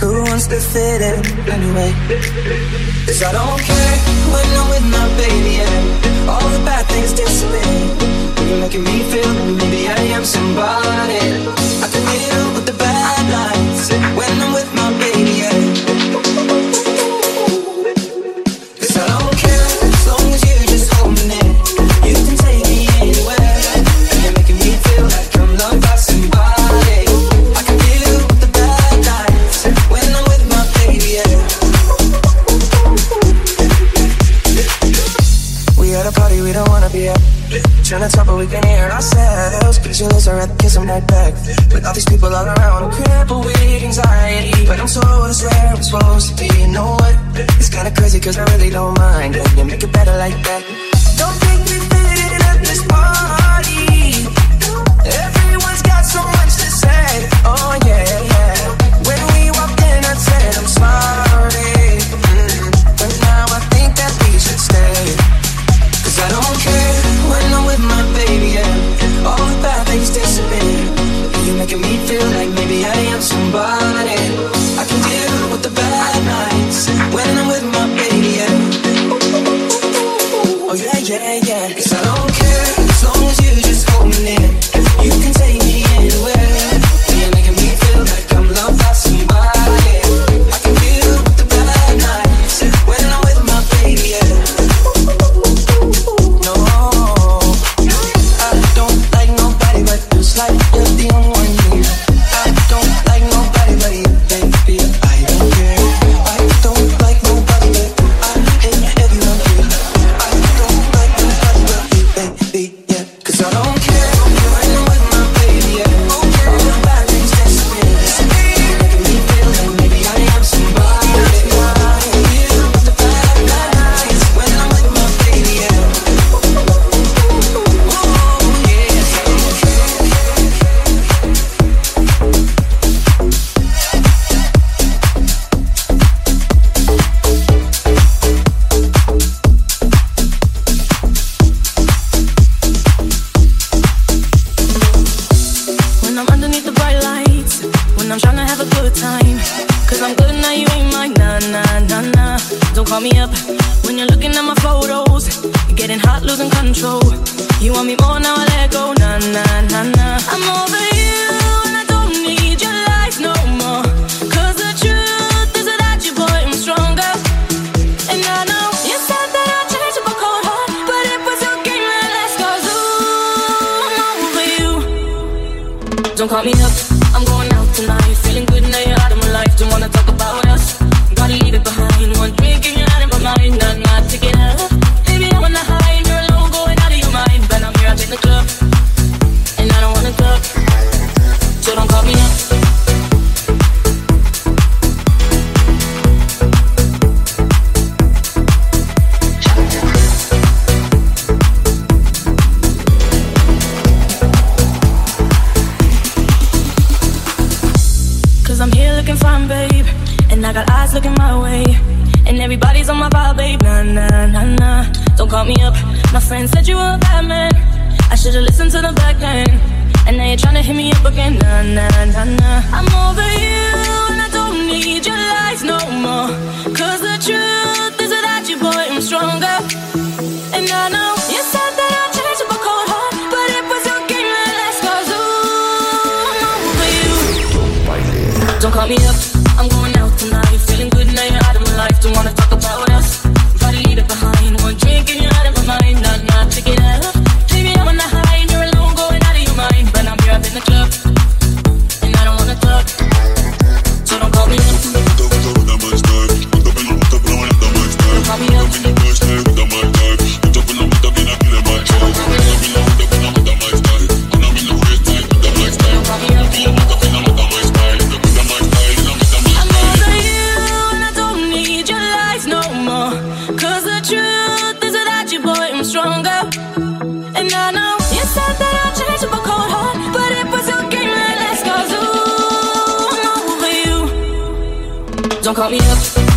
Who wants to fit in anyway? Cause I don't care when I'm with my baby and all the bad things disappear. You're making me feel maybe I am somebody. I can deal with the bad nights when I'm with Pictureless, I'd rather kiss them right back. With all these people all around I'm crippled with anxiety. But I'm told it's where I'm supposed to be. You know what? It's kinda crazy cause I really don't mind And you make it better like that. Don't think call me up. Don't call me up.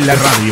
de la radio.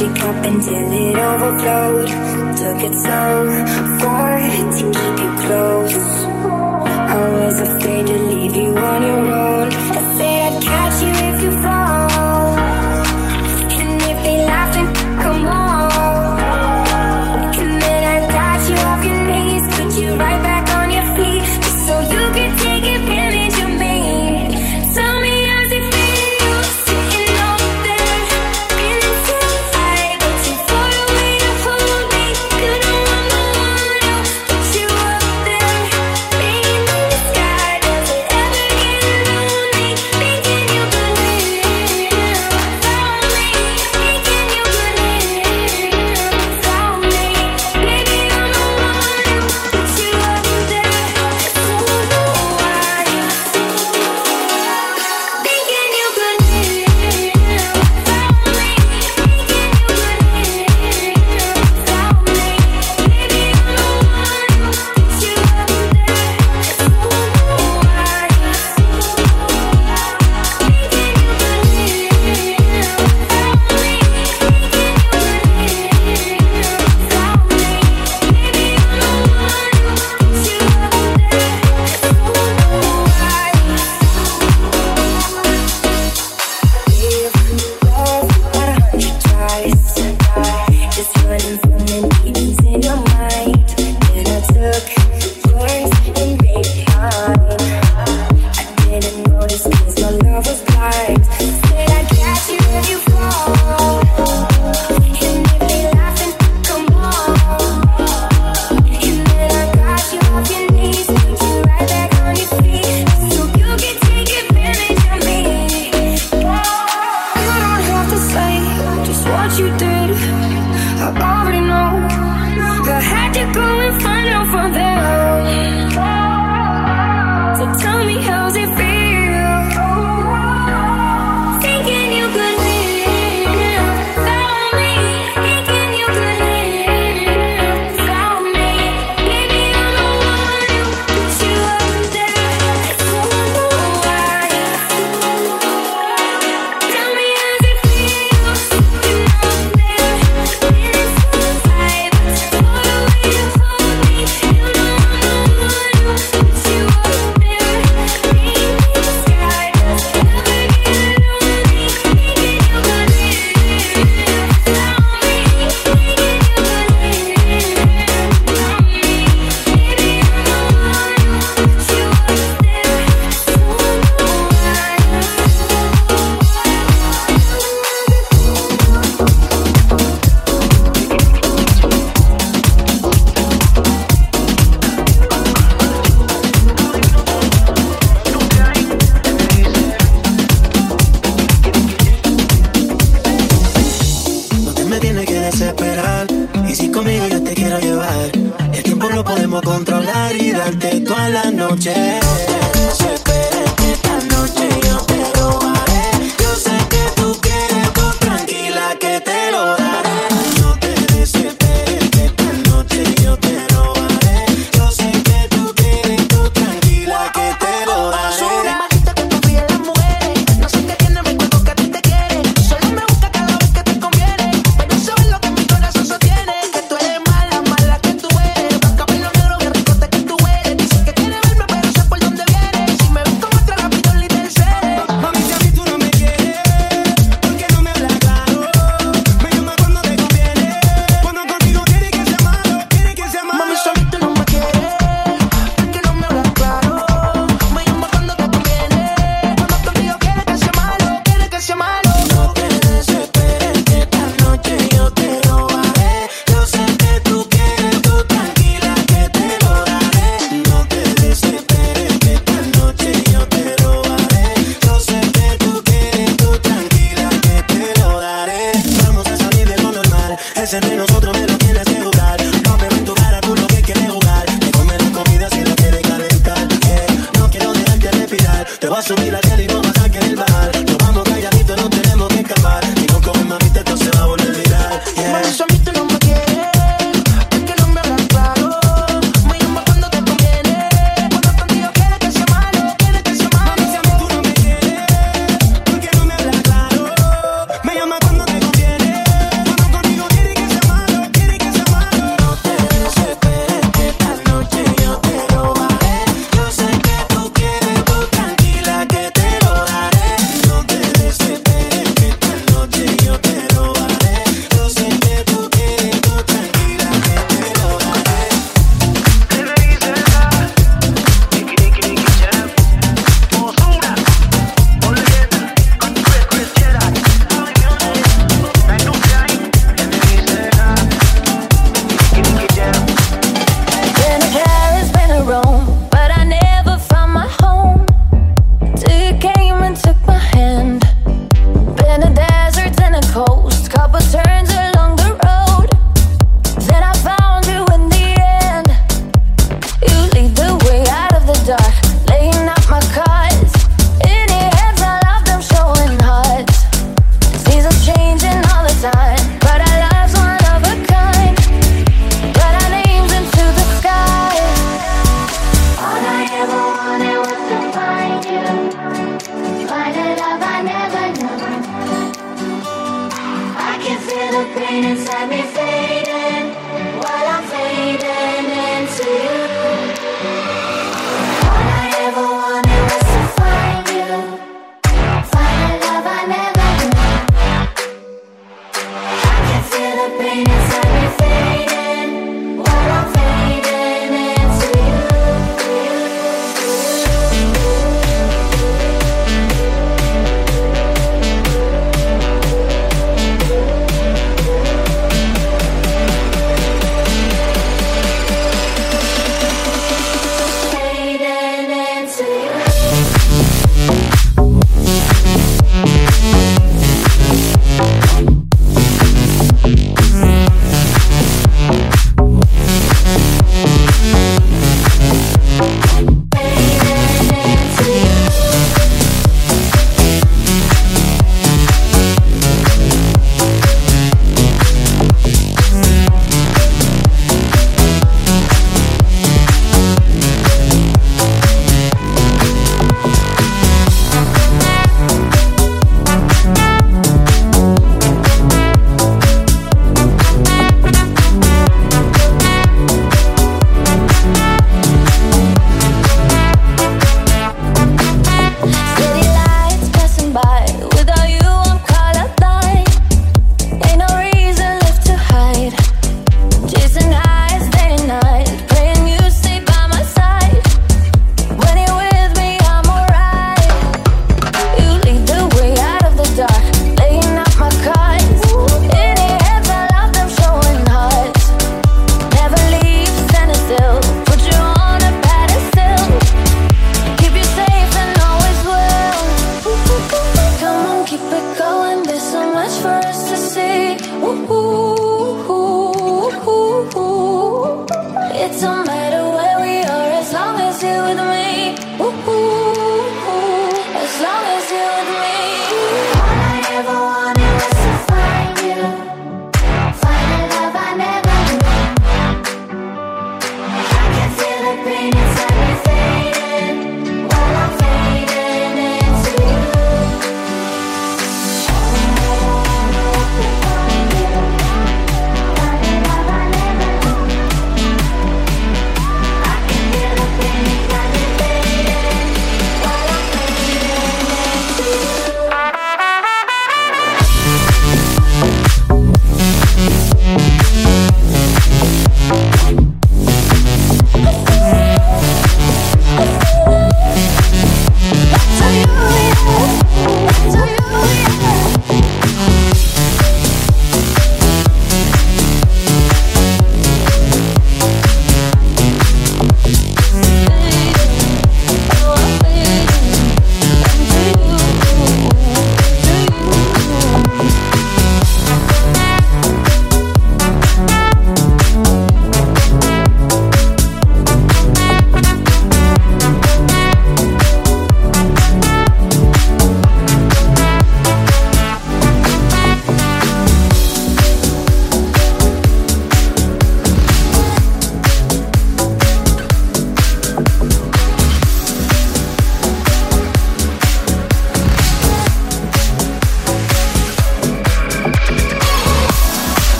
empty cup until it overflowed. Took it so far to keep you close. I was afraid to leave you on your own.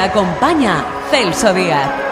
Acompaña Celso Díaz.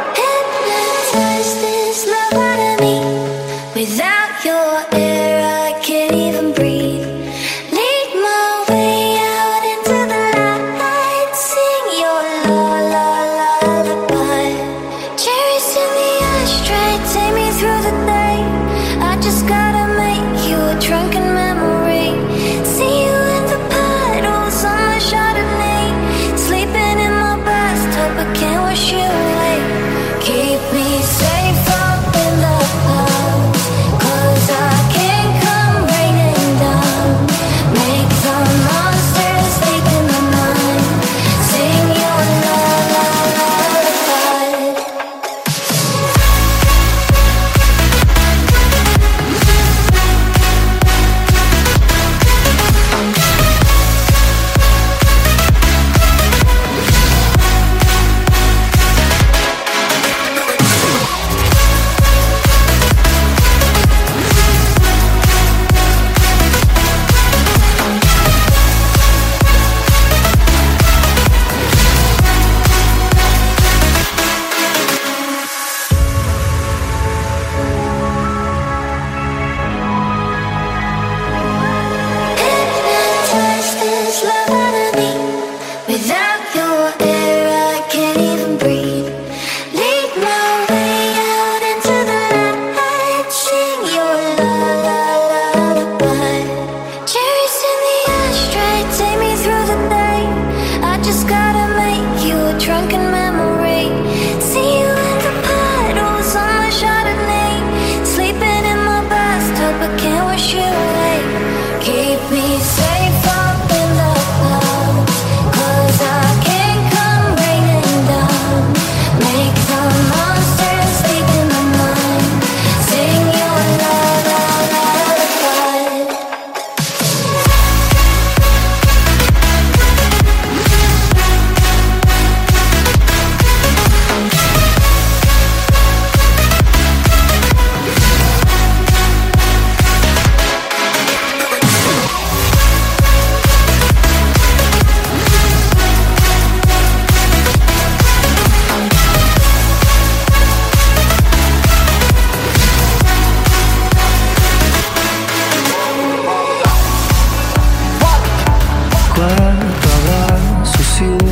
to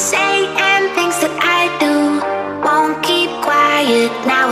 say and things that I do won't keep quiet now.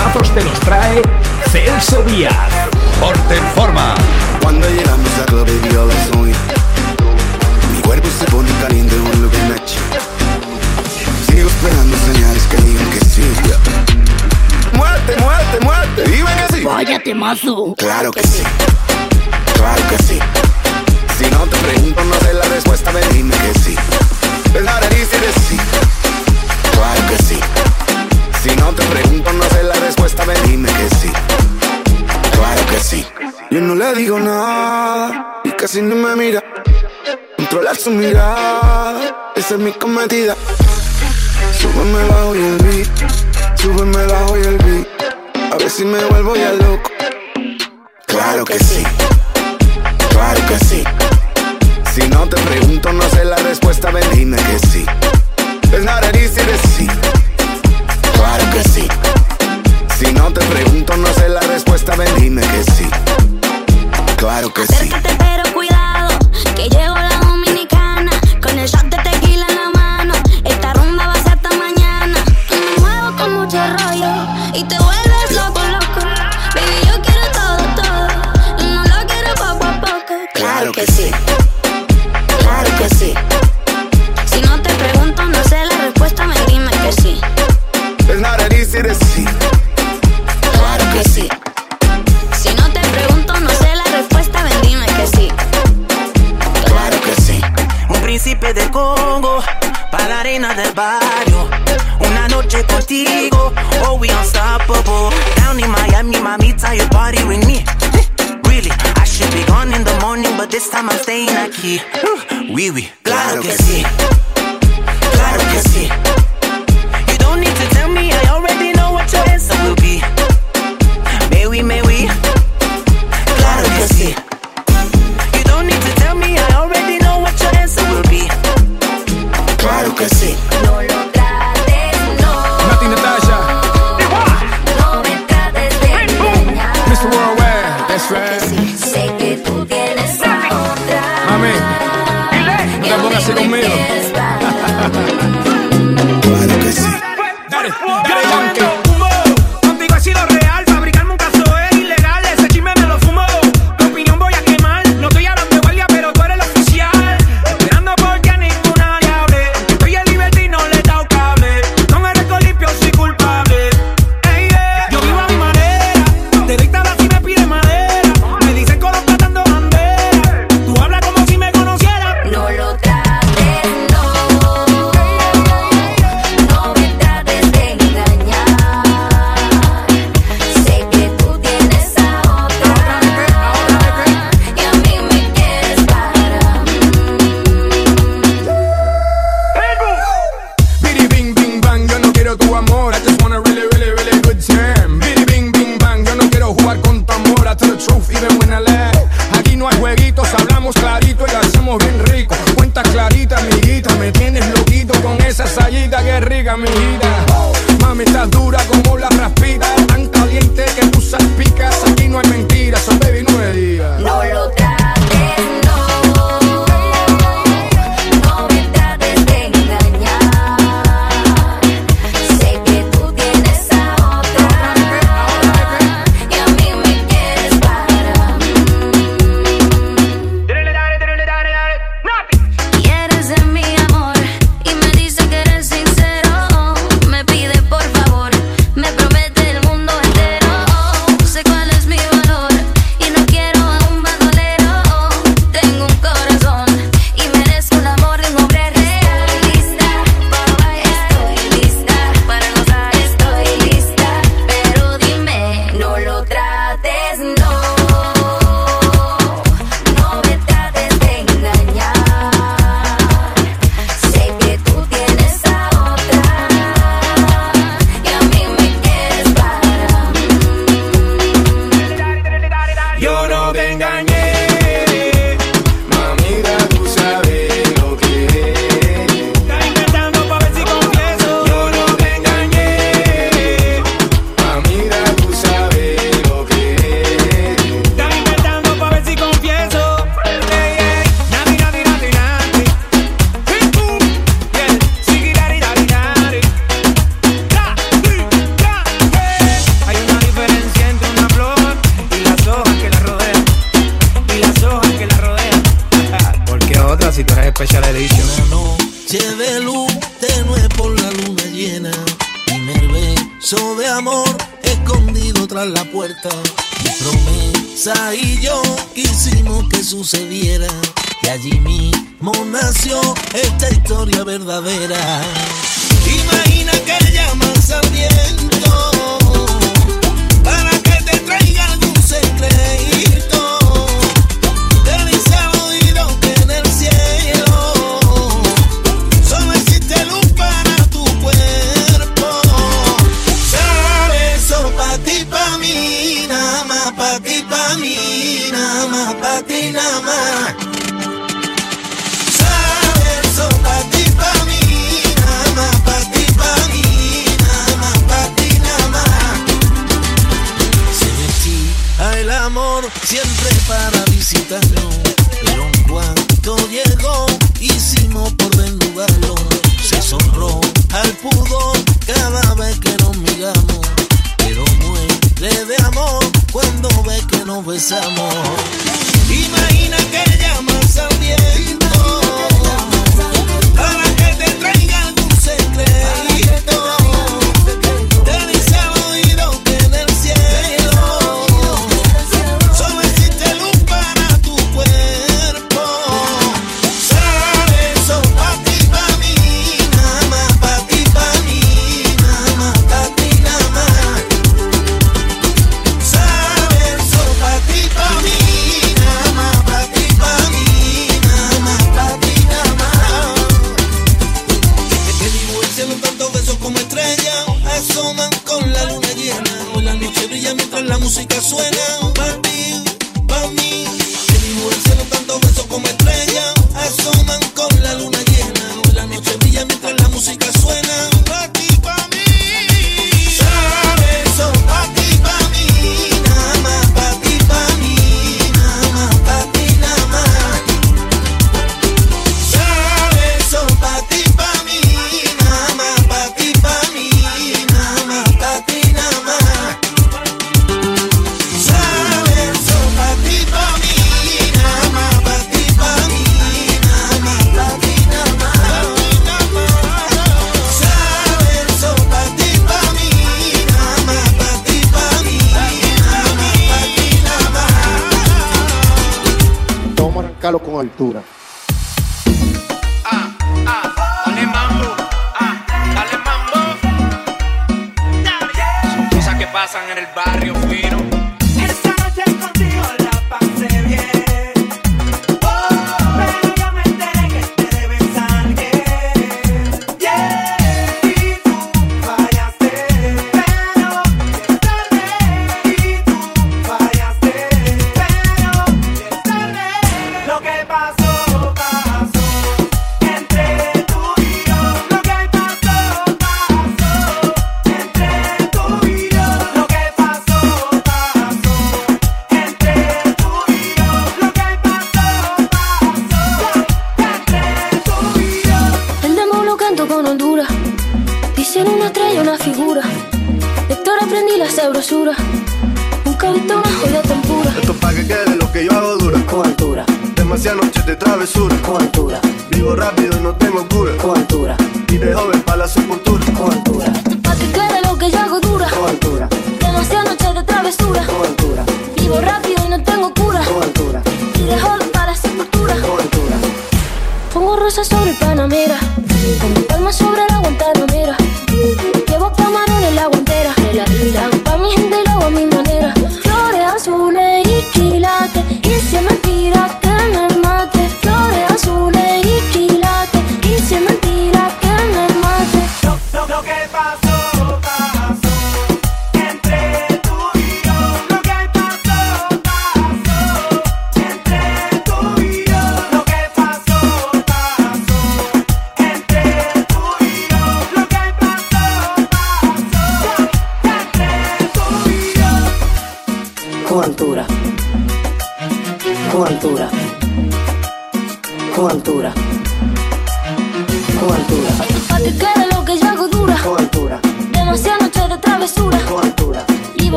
temazos te los trae Celso Díaz. Porte en forma. Cuando llegamos a club y a las 9, mi cuerpo se pone caliente con lo que me Sigo esperando señales que digan que sí. Muerte, muerte, muerte, vive que sí. Vaya temazo. Claro que sí. Claro que sí. Si no te pregunto, no sé la respuesta, ven dime que sí. Es difícil sí. Claro que sí. Si no te pregunto, no sé la respuesta, ven dime que sí. Claro que sí. Yo no le digo nada y casi no me mira. Controlar su mirada, esa es mi cometida. Súbeme bajo y el beat, súbeme la y el beat. A ver si me vuelvo ya loco. Claro que sí, claro que sí. Si no te pregunto, no sé la respuesta, ven dime que sí. Es not an easy decir. Claro que sí. Si no te pregunto, no sé la respuesta, ven dime que sí. Claro que sí. pero cuidado, que llevo la dominicana con el shot de tequila en la mano. Esta ronda va a ser hasta mañana. Y me muevo con mucho rollo y te voy nena del barrio. Una noche contigo, oh we unstoppable. Down in Miami, mamita, you party with me. Really, I should be gone in the morning, but this time I'm staying aquí. Wee oui, oui. Claro que sí, claro que sí.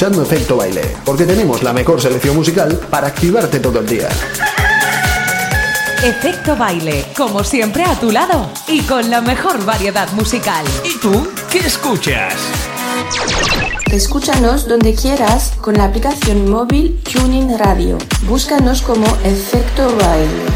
Efecto Baile, porque tenemos la mejor selección musical para activarte todo el día. Efecto Baile, como siempre a tu lado y con la mejor variedad musical. ¿Y tú qué escuchas? Escúchanos donde quieras con la aplicación móvil Tuning Radio. Búscanos como Efecto Baile.